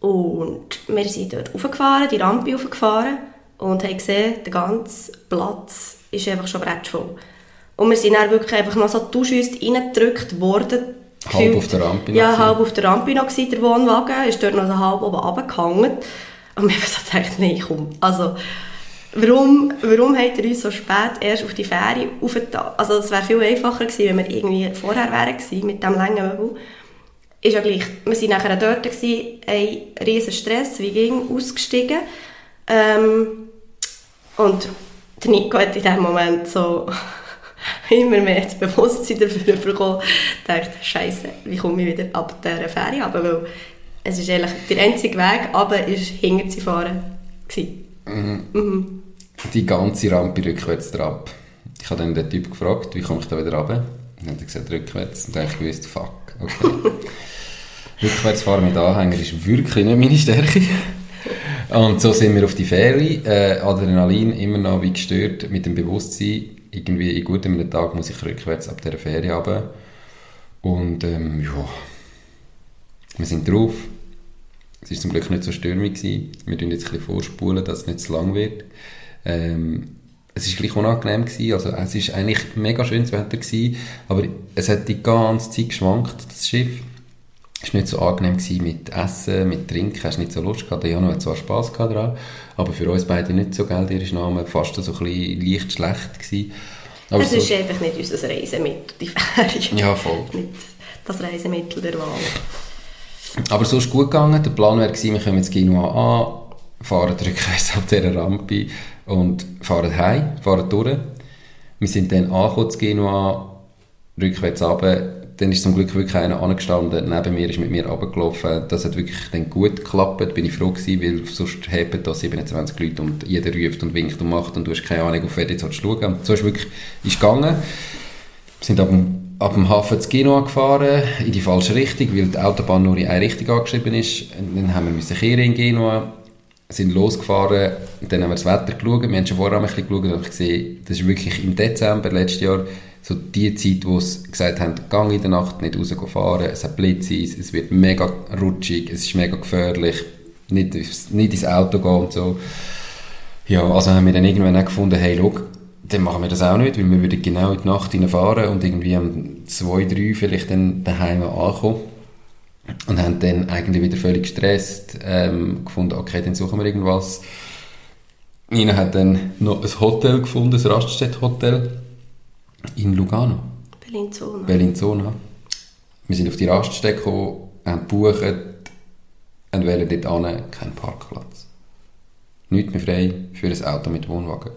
Und wir sind dort hochgefahren, die Rampe hochgefahren und haben gesehen, der ganze Platz ist einfach schon voll. Und wir sind dann wirklich einfach noch so Duschüst reingedrückt worden. Halb auf der Rampe Ja, noch halb auf der Rampe noch gewesen, der Wohnwagen. Ist dort noch so halb oben runtergehangen. Und wir haben so gedacht, nein, komm. Also, warum, warum hat er uns so spät erst auf die Fähre aufgetan? Also, es wäre viel einfacher gewesen, wenn wir irgendwie vorher wären gewesen, mit diesem langen Möbel ist ja gleich. Wir waren nachher dort, gewesen, ein riesen Stress, wie ging, ausgestiegen. Ähm, und der Nico hat in diesem Moment so immer mehr das Bewusstsein dafür bekommen. Ich dachte, Scheiße, wie komme ich wieder ab dieser Ferie runter? Weil es ist eigentlich der einzige Weg, aber ist hinter zu fahren. Mhm. Mhm. Die ganze Rampe rückwärts drauf. Ich habe dann den Typ gefragt, wie komme ich da wieder runter? Und dann hat er gesagt, rückwärts. Und dann habe ich gewusst, fuck, okay. Rückwärtsfahren mit Anhänger ist wirklich nicht meine Stärke. Und so sind wir auf die Ferie. Äh, Adrenalin immer noch wie gestört mit dem Bewusstsein, irgendwie in gutem Tag muss ich rückwärts ab dieser Ferie haben. Und ähm, ja, wir sind drauf. Es war zum Glück nicht so stürmig. Gewesen. Wir tun jetzt ein bisschen vorspulen, dass es nicht zu lang wird. Ähm, es war gleich unangenehm gewesen. Also es war eigentlich mega schönes Wetter gewesen, aber es hat die ganze Zeit geschwankt, das Schiff. Es war nicht so angenehm gewesen mit Essen, mit Trinken, hast nicht so Lust gehabt. Der Jano hat zwar Spass gehabt daran, aber für uns beide nicht so, gell, ihr Name fast so ein bisschen leicht schlecht gewesen. Aber es so, ist einfach nicht unser Reisemittel, die Ferien. Ja, voll. Nicht das Reisemittel der Wahl. Aber so ist es gut gegangen. Der Plan wäre gewesen, wir kommen jetzt Genua an, fahren rückwärts auf dieser Rampe und fahren heim, fahren durch. Wir sind dann angekommen zu Genua, rückwärts runter, dann ist zum Glück wirklich einer angestanden, neben mir ist mit mir runtergelaufen. Das hat wirklich dann gut geklappt, bin ich froh gewesen, weil sonst haben da 27 Leute und jeder ruft und winkt und macht und du hast keine Ahnung, auf wer jetzt schauen So ist wirklich ist gegangen. Wir sind ab dem, ab dem Hafen zu Genua gefahren, in die falsche Richtung, weil die Autobahn nur in eine Richtung angeschrieben ist. Dann haben wir kehren in Genua sind losgefahren und dann haben wir das Wetter geschaut. Wir haben schon vorher ein bisschen geschaut und gesehen, das ist wirklich im Dezember letztes Jahr so die Zeit, wo sie gesagt haben, gang in der Nacht nicht rausfahren, es hat Blitzeis, es wird mega rutschig, es ist mega gefährlich, nicht, nicht ins Auto gehen und so. Ja, also haben wir dann irgendwann auch gefunden, hey, schau, dann machen wir das auch nicht, weil wir würden genau in die Nacht fahren und irgendwie um zwei, drei vielleicht dann daheim ankommen. Und haben dann eigentlich wieder völlig gestresst, ähm, gefunden, okay, dann suchen wir irgendwas. Nina hat dann noch ein Hotel gefunden, ein Raststätte-Hotel in Lugano. Bellinzona. Bellinzona. Wir sind auf die Raststätte gekommen, haben gebucht und wählen dort an, kein Parkplatz. Nicht mehr frei für ein Auto mit Wohnwagen.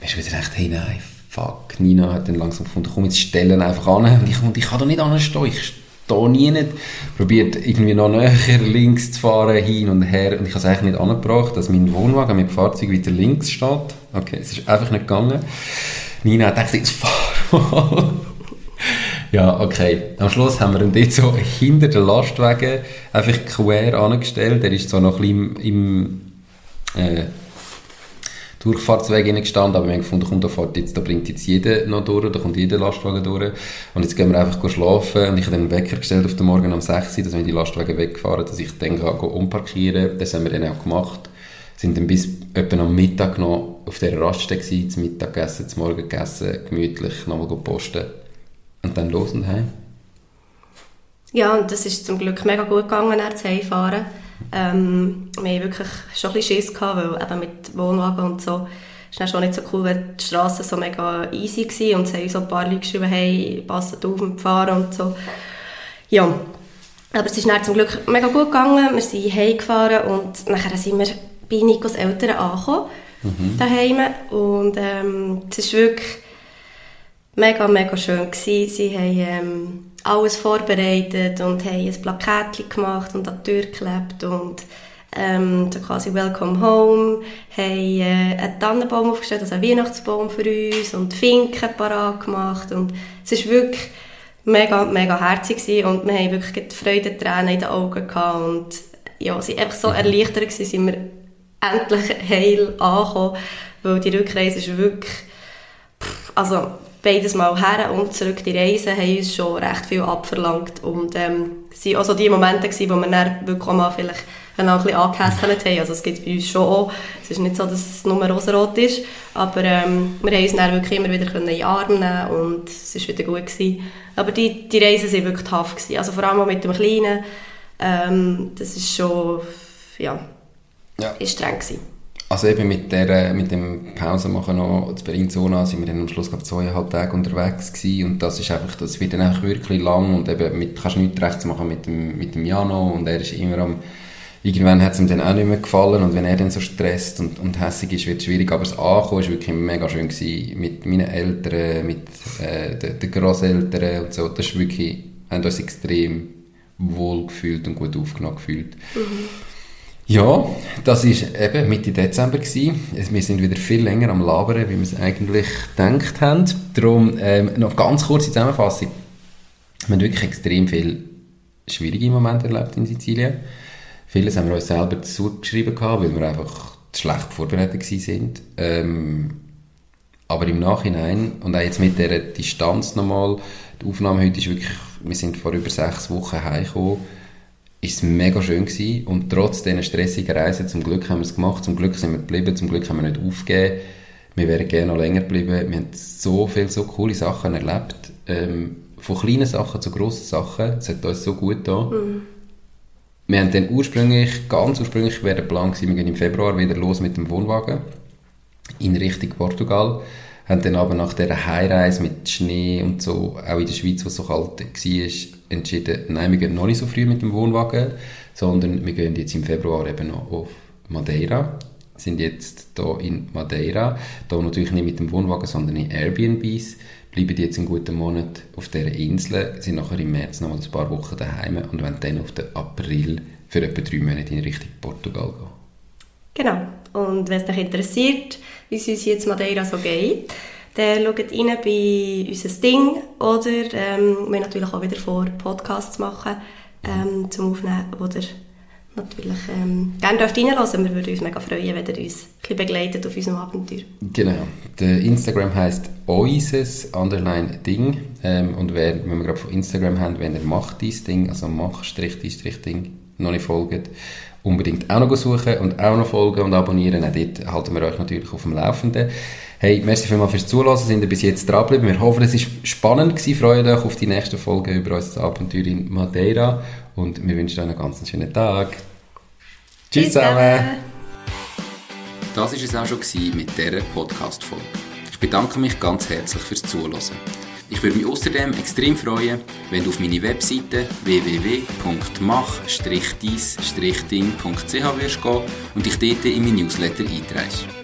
Wir sind wieder echt, hey nein, fuck. Nina hat dann langsam gefunden, komm, jetzt stellen einfach an. Und ich, und ich kann da nicht anstehen, ich stehe nie nicht. Probiert irgendwie noch näher links zu fahren, hin und her. Und ich habe es eigentlich nicht angebracht, dass mein Wohnwagen mit dem Fahrzeug wieder links steht. Okay, es ist einfach nicht gegangen. Nina gedacht, jetzt fahr. Ja, okay. Am Schluss haben wir ihn dort so hinter den Lastwagen einfach quer angestellt. Der ist so noch ein bisschen im, im äh, Durchfahrtsweg gestanden, aber wir haben gefunden, komm, da, fährt jetzt, da bringt jetzt jeder noch durch, da kommt jeder Lastwagen durch. Und jetzt gehen wir einfach schlafen und ich habe dann einen Wecker gestellt auf den Morgen um 6 Uhr, dass wenn die Lastwagen wegfahren, dass ich dann kann, umparkieren Das haben wir dann auch gemacht. Sind dann bis etwa am Mittag noch auf dieser Raststätte gewesen, zum Mittag gegessen, zum Morgen gegessen, gemütlich nochmal posten und dann los und heim? Ja, und das ist zum Glück mega gut gegangen, zu Heimfahren. Ähm, wir hatten wirklich schon ein bisschen Schiss, gehabt, weil eben mit Wohnwagen und so ist dann schon nicht so cool, wenn die Straßen so mega easy waren und es haben so ein paar Leute geschrieben, hey, passt auf mit Fahren und so. Ja, aber es ist dann zum Glück mega gut gegangen, wir sind heimgefahren und nachher sind wir bei Nikos Eltern angekommen, mhm. daheim und ähm, es ist wirklich mega, mega schön gewesen. Sie haben ähm, alles vorbereitet und haben ein Plakett gemacht und an die Tür geklebt und ähm, so quasi Welcome Home, haben äh, einen Tannenbaum aufgestellt, also einen Weihnachtsbaum für uns und Finken parat gemacht und es ist wirklich mega, mega herzig gewesen und wir haben wirklich Freude Tränen in den Augen gehabt und ja, sie einfach so erleichtert gewesen, sind wir endlich heil angekommen, weil die Rückreise ist wirklich, pff, also beides Mal her und zurück die Reise haben uns schon recht viel abverlangt und ähm, waren auch so die Momente gewesen, wo wir dann wirklich auch mal vielleicht ein bisschen angehässelt haben. Also es gibt bei uns schon auch. Es ist nicht so, dass es nur rosarot ist, aber ähm, wir haben uns dann wirklich immer wieder in die Arme nehmen und es war wieder gut. Gewesen. Aber die, die Reisen waren wirklich tough. Gewesen. Also vor allem mit dem Kleinen. Ähm, das ist schon, ja, ja. Ist streng gewesen. Also eben mit, der, mit dem Pausenmachen noch zu Berlin-Zona sind wir dann am Schluss glaube zweieinhalb Tage unterwegs gewesen und das ist einfach, das wird dann einfach wirklich lang und eben mit, kannst nichts rechts machen mit dem, mit dem Jano und er ist immer am irgendwann hat es ihm dann auch nicht mehr gefallen und wenn er dann so stresst und, und hässig ist, wird es schwierig, aber das Ankommen war wirklich mega schön gewesen, mit meinen Eltern, mit äh, den, den Grosseltern und so, das ist wirklich, haben uns extrem wohl gefühlt und gut aufgenommen gefühlt. Mhm. Ja, das war eben Mitte Dezember gewesen. Wir sind wieder viel länger am Labern, wie wir es eigentlich gedacht haben. Darum ähm, noch ganz kurze Zusammenfassung. Wir haben wirklich extrem viele schwierige Momente erlebt in Sizilien. Vieles haben wir uns selber zugeschrieben weil wir einfach schlecht vorbereitet sind. Ähm, aber im Nachhinein und auch jetzt mit der Distanz nochmal, die Aufnahme heute ist wirklich, wir sind vor über sechs Wochen heimgekommen ist es mega schön gewesen. und trotz dieser stressigen Reise, zum Glück haben wir es gemacht, zum Glück sind wir geblieben, zum Glück haben wir nicht aufgegeben. Wir wären gerne noch länger geblieben. Wir haben so viele, so coole Sachen erlebt. Ähm, von kleinen Sachen zu grossen Sachen. Es hat uns so gut getan. Mhm. Wir haben dann ursprünglich, ganz ursprünglich wäre der Plan gewesen, wir gehen im Februar wieder los mit dem Wohnwagen in Richtung Portugal haben dann aber nach dieser Heimreise mit Schnee und so, auch in der Schweiz, wo es so kalt war, entschieden, nein, wir gehen noch nicht so früh mit dem Wohnwagen, sondern wir gehen jetzt im Februar eben noch auf Madeira, sind jetzt hier in Madeira, hier natürlich nicht mit dem Wohnwagen, sondern in Airbnbs, bleiben jetzt einen guten Monat auf dieser Insel, sind nachher im März noch mal ein paar Wochen daheim und werden dann auf den April für etwa drei Monate in Richtung Portugal gehen. Genau. Und wenn es euch interessiert, wie es uns jetzt Madeira so geht, dann schaut rein bei unser Ding oder ähm, wir natürlich auch wieder vor, Podcasts machen ähm, zum Aufnehmen, ihr natürlich ähm, gerne dürft reinlassen. Wir würden uns mega freuen, wenn ihr uns ein begleitet auf unserem Abenteuer. Genau. Der Instagram heisst oises underline Ding ähm, und wer, wenn wir gerade von Instagram haben, wenn ihr macht dies Ding, also mach Strich, Strich Ding, noch nicht folgt, unbedingt auch noch suchen und auch noch folgen und abonnieren. Auch dort halten wir euch natürlich auf dem Laufenden. Hey, merci vielmals fürs Zuhören, sind ihr bis jetzt dranbleiben. Wir hoffen, es war spannend gewesen. Freut euch auf die nächste Folge über unser Abenteuer in Madeira und wir wünschen euch einen ganz schönen Tag. Tschüss zusammen! Das war es auch schon mit dieser Podcast-Folge. Ich bedanke mich ganz herzlich fürs Zuhören. Ich würde mich außerdem extrem freuen, wenn du auf meine Webseite www.mach-dies-ding.ch wirst gehen und dich dort in mein Newsletter einträgst.